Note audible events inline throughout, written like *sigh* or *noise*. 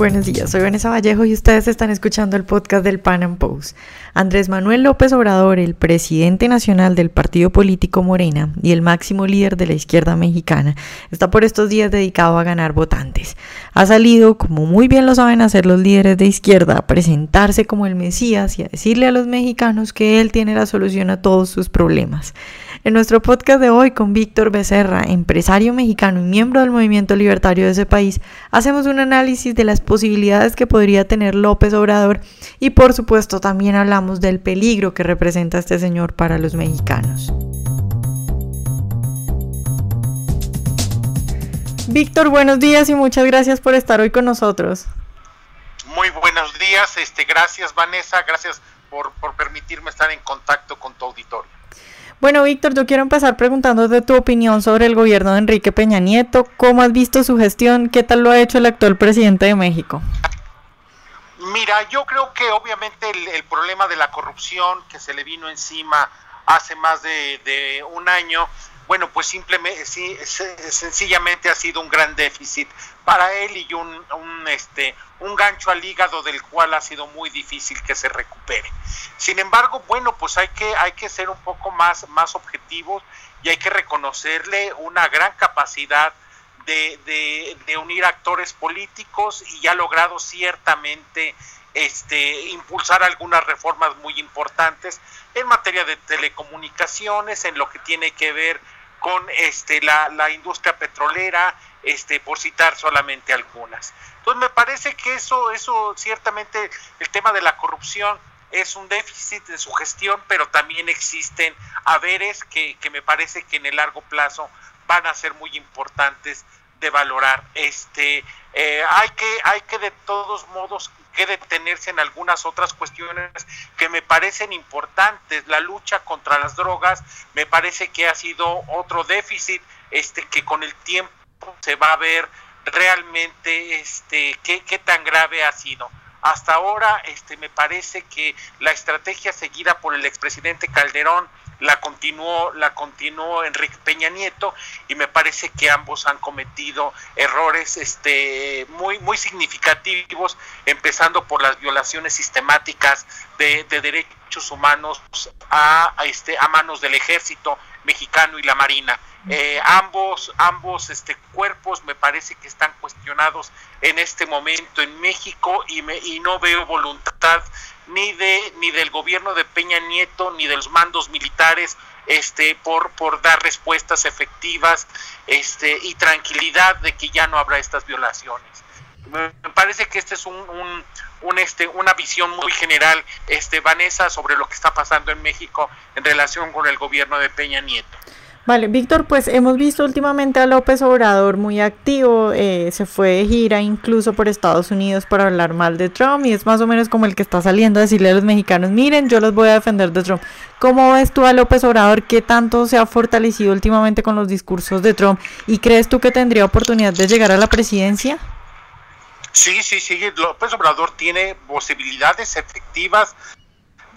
Buenos días, soy Vanessa Vallejo y ustedes están escuchando el podcast del Pan Am Post. Andrés Manuel López Obrador, el presidente nacional del partido político Morena y el máximo líder de la izquierda mexicana, está por estos días dedicado a ganar votantes. Ha salido, como muy bien lo saben hacer los líderes de izquierda, a presentarse como el Mesías y a decirle a los mexicanos que él tiene la solución a todos sus problemas. En nuestro podcast de hoy con Víctor Becerra, empresario mexicano y miembro del movimiento libertario de ese país, hacemos un análisis de las posibilidades que podría tener López Obrador y por supuesto también hablamos del peligro que representa este señor para los mexicanos. Víctor, buenos días y muchas gracias por estar hoy con nosotros. Muy buenos días, este, gracias Vanessa, gracias por, por permitirme estar en contacto con tu auditorio. Bueno, Víctor, yo quiero empezar preguntándote tu opinión sobre el gobierno de Enrique Peña Nieto. ¿Cómo has visto su gestión? ¿Qué tal lo ha hecho el actual presidente de México? Mira, yo creo que obviamente el, problema de la corrupción que se le vino encima hace más de un año, bueno, pues simplemente, sí, sencillamente ha sido un gran déficit para él y un, este, un gancho al hígado del cual ha sido muy difícil que se recupere. Sin embargo, bueno, pues hay que, hay que ser un poco más, más objetivos y hay que reconocerle una gran capacidad de, de, de unir actores políticos y ha logrado ciertamente este, impulsar algunas reformas muy importantes en materia de telecomunicaciones, en lo que tiene que ver con este, la, la industria petrolera, este, por citar solamente algunas. Entonces me parece que eso, eso ciertamente, el tema de la corrupción es un déficit de su gestión, pero también existen haberes que, que me parece que en el largo plazo van a ser muy importantes de valorar. Este, eh, hay que, hay que de todos modos que detenerse en algunas otras cuestiones que me parecen importantes. La lucha contra las drogas me parece que ha sido otro déficit este que con el tiempo se va a ver realmente este qué, qué tan grave ha sido. Hasta ahora este me parece que la estrategia seguida por el expresidente Calderón la continuó, la continuó Enrique Peña Nieto y me parece que ambos han cometido errores este, muy, muy significativos, empezando por las violaciones sistemáticas de, derechos humanos a, este, a manos del ejército mexicano y la marina. Eh, ambos ambos este cuerpos me parece que están cuestionados en este momento en México y me y no veo voluntad ni de ni del gobierno de Peña Nieto ni de los mandos militares este por por dar respuestas efectivas este y tranquilidad de que ya no habrá estas violaciones. Me parece que este es un, un, este una visión muy general este Vanessa sobre lo que está pasando en México en relación con el gobierno de Peña Nieto Vale, Víctor, pues hemos visto últimamente a López Obrador muy activo, eh, se fue de gira incluso por Estados Unidos para hablar mal de Trump y es más o menos como el que está saliendo a decirle a los mexicanos, miren, yo los voy a defender de Trump. ¿Cómo ves tú a López Obrador? ¿Qué tanto se ha fortalecido últimamente con los discursos de Trump? ¿Y crees tú que tendría oportunidad de llegar a la presidencia? Sí, sí, sí, López Obrador tiene posibilidades efectivas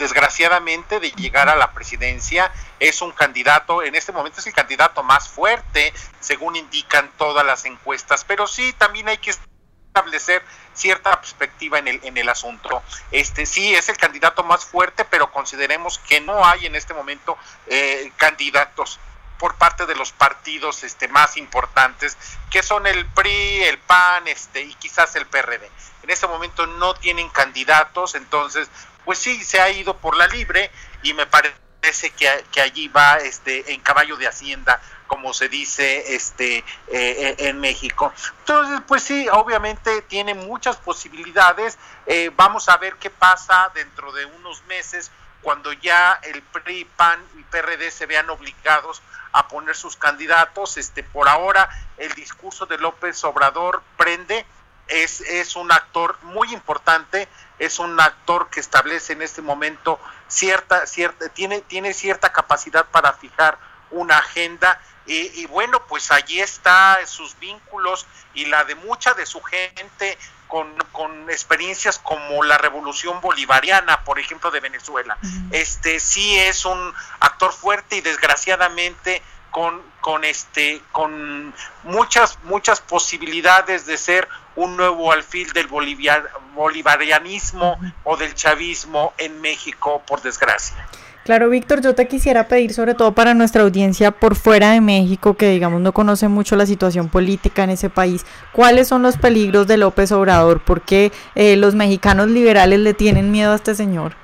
desgraciadamente de llegar a la presidencia es un candidato, en este momento es el candidato más fuerte, según indican todas las encuestas, pero sí también hay que establecer cierta perspectiva en el, en el asunto. Este sí es el candidato más fuerte, pero consideremos que no hay en este momento eh, candidatos por parte de los partidos este más importantes que son el PRI, el PAN, este y quizás el PRD. En este momento no tienen candidatos, entonces pues sí se ha ido por la libre y me parece que, que allí va este en caballo de hacienda como se dice este eh, eh, en México. Entonces pues sí obviamente tiene muchas posibilidades. Eh, vamos a ver qué pasa dentro de unos meses cuando ya el PRI, PAN y PRD se vean obligados a poner sus candidatos. Este por ahora el discurso de López Obrador prende es, es un actor muy importante, es un actor que establece en este momento cierta, cierta, tiene, tiene cierta capacidad para fijar una agenda y, bueno, pues allí está sus vínculos y la de mucha de su gente con, con, experiencias como la revolución bolivariana, por ejemplo, de Venezuela. Este sí es un actor fuerte y desgraciadamente con, con, este, con muchas, muchas posibilidades de ser un nuevo alfil del bolivarianismo o del chavismo en México, por desgracia. Claro, Víctor, yo te quisiera pedir sobre todo para nuestra audiencia por fuera de México, que digamos no conoce mucho la situación política en ese país, ¿cuáles son los peligros de López Obrador? ¿Por qué eh, los mexicanos liberales le tienen miedo a este señor?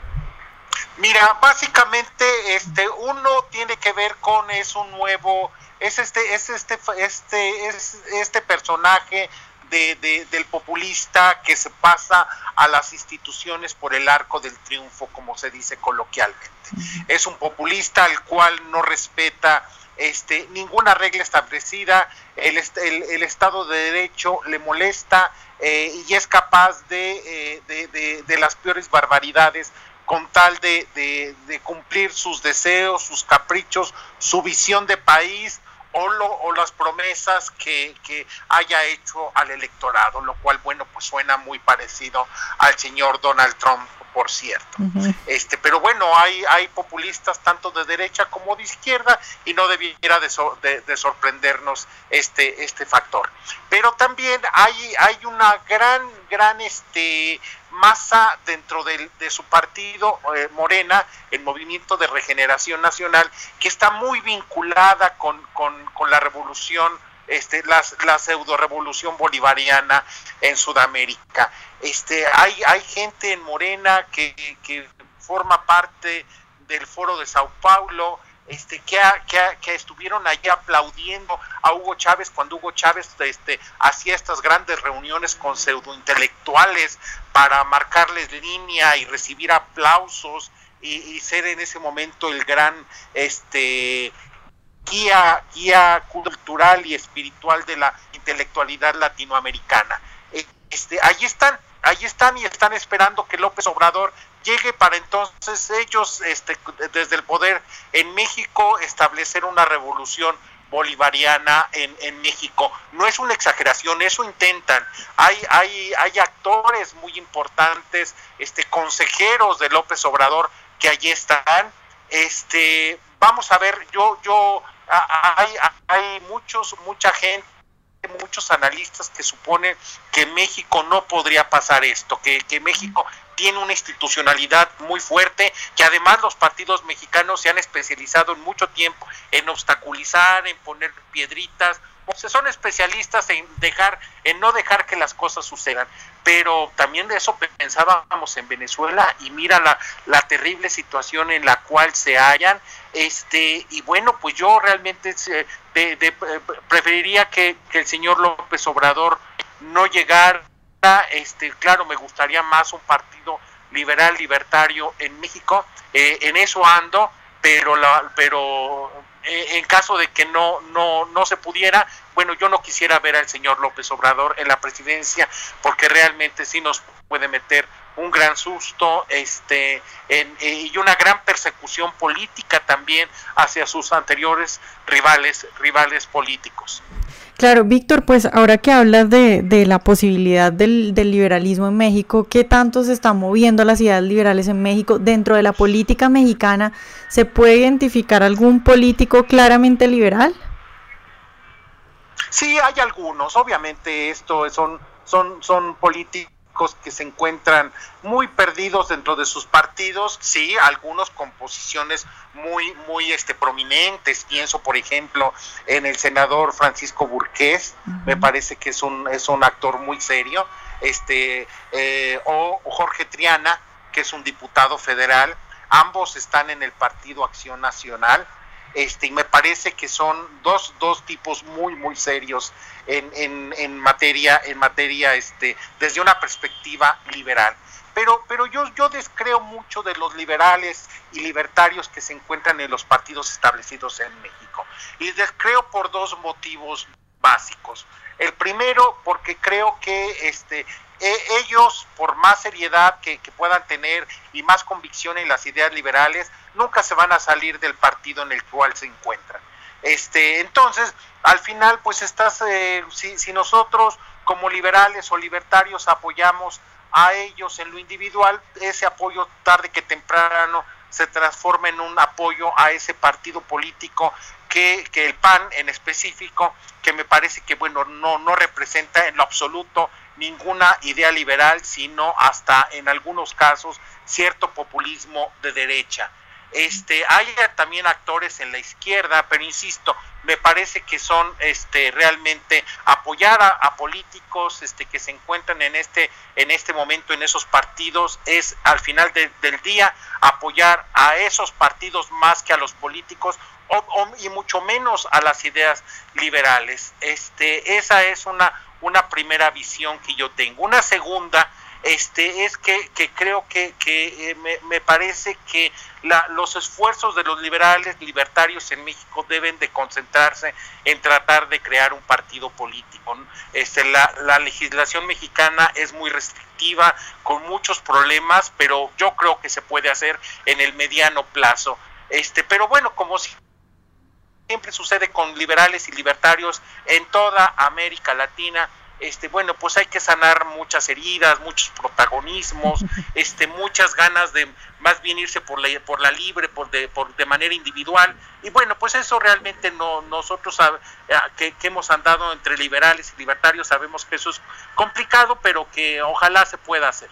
Mira, básicamente este uno tiene que ver con es un nuevo es este es este este es este personaje de, del populista que se pasa a las instituciones por el arco del triunfo, como se dice coloquialmente. Es un populista al cual no respeta este, ninguna regla establecida, el, el, Estado de Derecho le molesta eh, y es capaz de, eh, de, las peores barbaridades con tal de, cumplir sus deseos, sus caprichos, su visión de país o, o las promesas que, que, haya hecho al electorado, lo cual, bueno, pues suena muy parecido al señor Donald Trump por cierto. este, pero bueno, hay, hay populistas tanto de derecha como de izquierda y no debiera de, de, sorprendernos este, este factor. Pero también hay, hay una gran, gran este, masa dentro de, de su partido, eh, Morena, el Movimiento de Regeneración Nacional, que está muy vinculada con, con, con la revolución este, la, la pseudo revolución bolivariana en Sudamérica. Este, hay, hay gente en Morena que, que forma parte del foro de Sao Paulo, este, que, que, estuvieron allí aplaudiendo a Hugo Chávez cuando Hugo Chávez este, hacía estas grandes reuniones con pseudointelectuales para marcarles línea y recibir aplausos y, ser en ese momento el gran este guía, guía cultural y espiritual de la intelectualidad latinoamericana. Eh, este, ahí están, ahí están y están esperando que López Obrador llegue para entonces ellos este, desde el poder en México establecer una revolución bolivariana en, en, México. No es una exageración, eso intentan. Hay, hay, hay actores muy importantes, este, consejeros de López Obrador que allí están. Este, vamos a ver, yo, yo hay, hay muchos, mucha gente muchos analistas que suponen que México no podría pasar esto, que, que, México tiene una institucionalidad muy fuerte, que además los partidos mexicanos se han especializado en mucho tiempo en obstaculizar, en poner piedritas son especialistas en dejar, en no dejar que las cosas sucedan. Pero también de eso pensábamos en Venezuela y mira la, la terrible situación en la cual se hallan. Este, y bueno, pues yo realmente de, preferiría que, el señor López Obrador no llegara. Este, claro, me gustaría más un partido liberal libertario en México. Eh, en eso ando, pero la, pero eh, en caso de que no, no, no se pudiera, bueno, yo no quisiera ver al señor López Obrador en la presidencia porque realmente sí nos puede meter un gran susto este, en, y una gran persecución política también hacia sus anteriores rivales, rivales políticos. Claro, Víctor, pues ahora que hablas de, de la posibilidad del, del, liberalismo en México, ¿qué tanto se están moviendo las ideas liberales en México? Dentro de la política mexicana, ¿se puede identificar algún político claramente liberal? Sí, hay algunos. Obviamente, esto son, son, son políticos que se encuentran muy perdidos dentro de sus partidos, sí, algunos con posiciones muy, muy este, prominentes, pienso por ejemplo en el senador Francisco Burqués, me parece que es un, es un actor muy serio, este, eh, o, o Jorge Triana, que es un diputado federal, ambos están en el Partido Acción Nacional, este, y me parece que son dos, dos tipos muy, muy serios en, en, en materia, en materia este, desde una perspectiva liberal. Pero, pero yo, yo descreo mucho de los liberales y libertarios que se encuentran en los partidos establecidos en México. Y descreo por dos motivos básicos. El primero, porque creo que este, e, ellos, por más seriedad que, puedan tener y más convicción en las ideas liberales, nunca se van a salir del partido en el cual se encuentran. Este, entonces, al final, pues estás, eh, si, si nosotros como liberales o libertarios apoyamos a ellos en lo individual, ese apoyo tarde que temprano se transforma en un apoyo a ese partido político que, que, el PAN en específico, que me parece que bueno, no, no representa en lo absoluto ninguna idea liberal, sino hasta en algunos casos cierto populismo de derecha. Este, hay también actores en la izquierda, pero insisto, me parece que son este, realmente apoyar a, políticos este, que se encuentran en este, en este momento en esos partidos, es al final del día apoyar a esos partidos más que a los políticos y mucho menos a las ideas liberales. Este, esa es una, una primera visión que yo tengo. Una segunda este, es que, que creo que, que eh, me, me, parece que la, los esfuerzos de los liberales libertarios en México deben de concentrarse en tratar de crear un partido político. Este, la, la legislación mexicana es muy restrictiva, con muchos problemas, pero yo creo que se puede hacer en el mediano plazo. Este, pero bueno, como siempre sucede con liberales y libertarios en toda América Latina, este, bueno, pues hay que sanar muchas heridas, muchos protagonismos, *laughs* este, muchas ganas de más bien irse por la, por la libre, por de, por de manera individual. Y bueno, pues eso realmente no, nosotros eh, que, que hemos andado entre liberales y libertarios sabemos que eso es complicado, pero que ojalá se pueda hacer.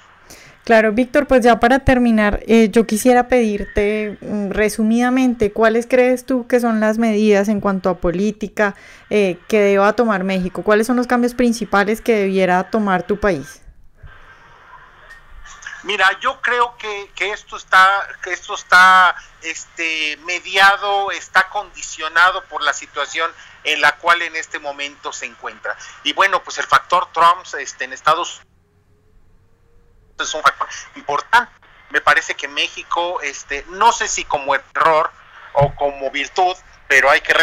Claro, Víctor, pues ya para terminar, eh, yo quisiera pedirte mm, resumidamente cuáles crees tú que son las medidas en cuanto a política eh, que deba tomar México, cuáles son los cambios principales que debiera tomar tu país. Mira, yo creo que, que esto está, que esto está este, mediado, está condicionado por la situación en la cual en este momento se encuentra. Y bueno, pues el factor Trump este, en Estados Unidos es un factor importante. Me parece que México, este, no sé si como error o como virtud, pero hay que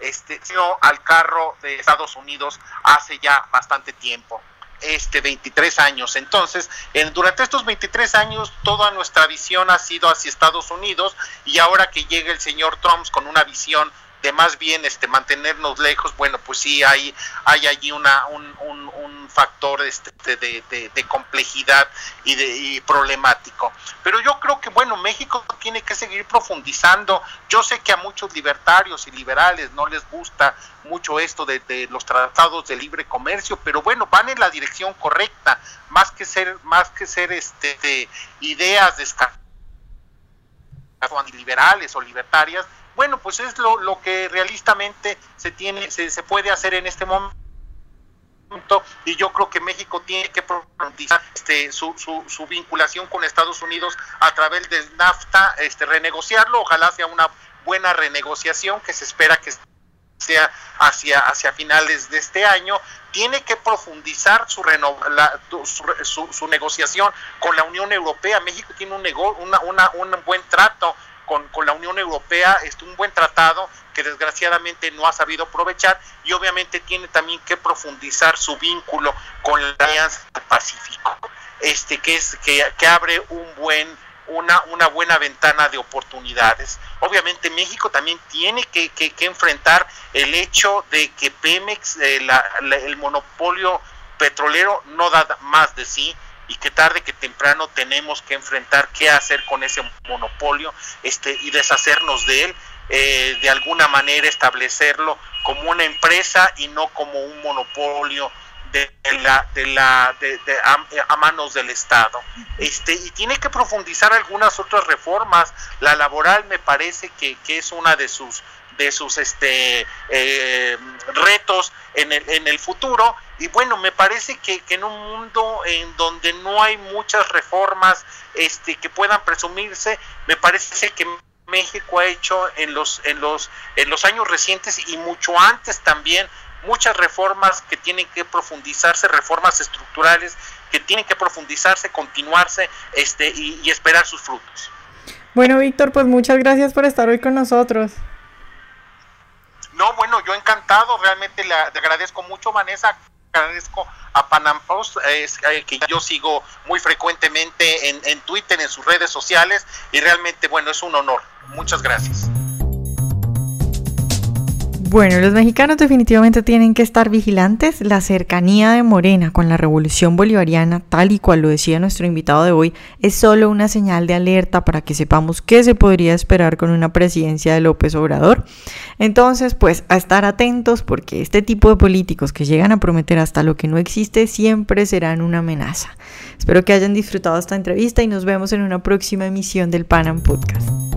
este al carro de Estados Unidos hace ya bastante tiempo este 23 años. Entonces, en, durante estos 23 años toda nuestra visión ha sido hacia Estados Unidos y ahora que llega el señor Trump con una visión de más bien este mantenernos lejos, bueno, pues sí hay, hay allí una, un, un, factor este, de, complejidad y, de, y problemático. Pero yo creo que, bueno, México tiene que seguir profundizando. Yo sé que a muchos libertarios y liberales no les gusta mucho esto de, los tratados de libre comercio, pero bueno, van en la dirección correcta, más que ser, más que ser este, de ideas de liberales o libertarias, bueno, pues es lo, que realistamente se tiene, se puede hacer en este momento y yo creo que México tiene que profundizar este, su, su, su, vinculación con Estados Unidos a través del NAFTA, este, renegociarlo, ojalá sea una buena renegociación que se espera que sea hacia, hacia finales de este año, tiene que profundizar su, la, su, su, negociación con la Unión Europea. México tiene un, una, una, un buen trato con, con la Unión Europea, es un buen tratado que desgraciadamente no ha sabido aprovechar y obviamente tiene también que profundizar su vínculo con la Alianza del Pacífico, este que es que, que abre un buen una, una buena ventana de oportunidades. Obviamente México también tiene que, que, enfrentar el hecho de que Pemex, eh, la, el monopolio petrolero, no da más de sí y que tarde que temprano tenemos que enfrentar qué hacer con ese monopolio este, y deshacernos de él, eh, de alguna manera establecerlo como una empresa y no como un monopolio de la de la de, de, a, manos del Estado. Este y tiene que profundizar algunas otras reformas. La laboral me parece que, que es una de sus de sus este eh, retos en el, en el futuro. Y bueno me parece que, que, en un mundo en donde no hay muchas reformas este que puedan presumirse me parece que México ha hecho en los en los en los años recientes y mucho antes también muchas reformas que tienen que profundizarse reformas estructurales que tienen que profundizarse continuarse este y, y esperar sus frutos. Bueno Víctor pues muchas gracias por estar hoy con nosotros no, bueno, yo encantado, realmente le, agradezco mucho, Vanessa, agradezco a Panam Post, eh, que yo sigo muy frecuentemente en, en Twitter, en sus redes sociales, y realmente, bueno, es un honor. Muchas gracias. Bueno, los mexicanos definitivamente tienen que estar vigilantes. La cercanía de Morena con la revolución bolivariana, tal y cual lo decía nuestro invitado de hoy, es solo una señal de alerta para que sepamos qué se podría esperar con una presidencia de López Obrador. Entonces, pues a estar atentos porque este tipo de políticos que llegan a prometer hasta lo que no existe siempre serán una amenaza. Espero que hayan disfrutado esta entrevista y nos vemos en una próxima emisión del Panam Podcast.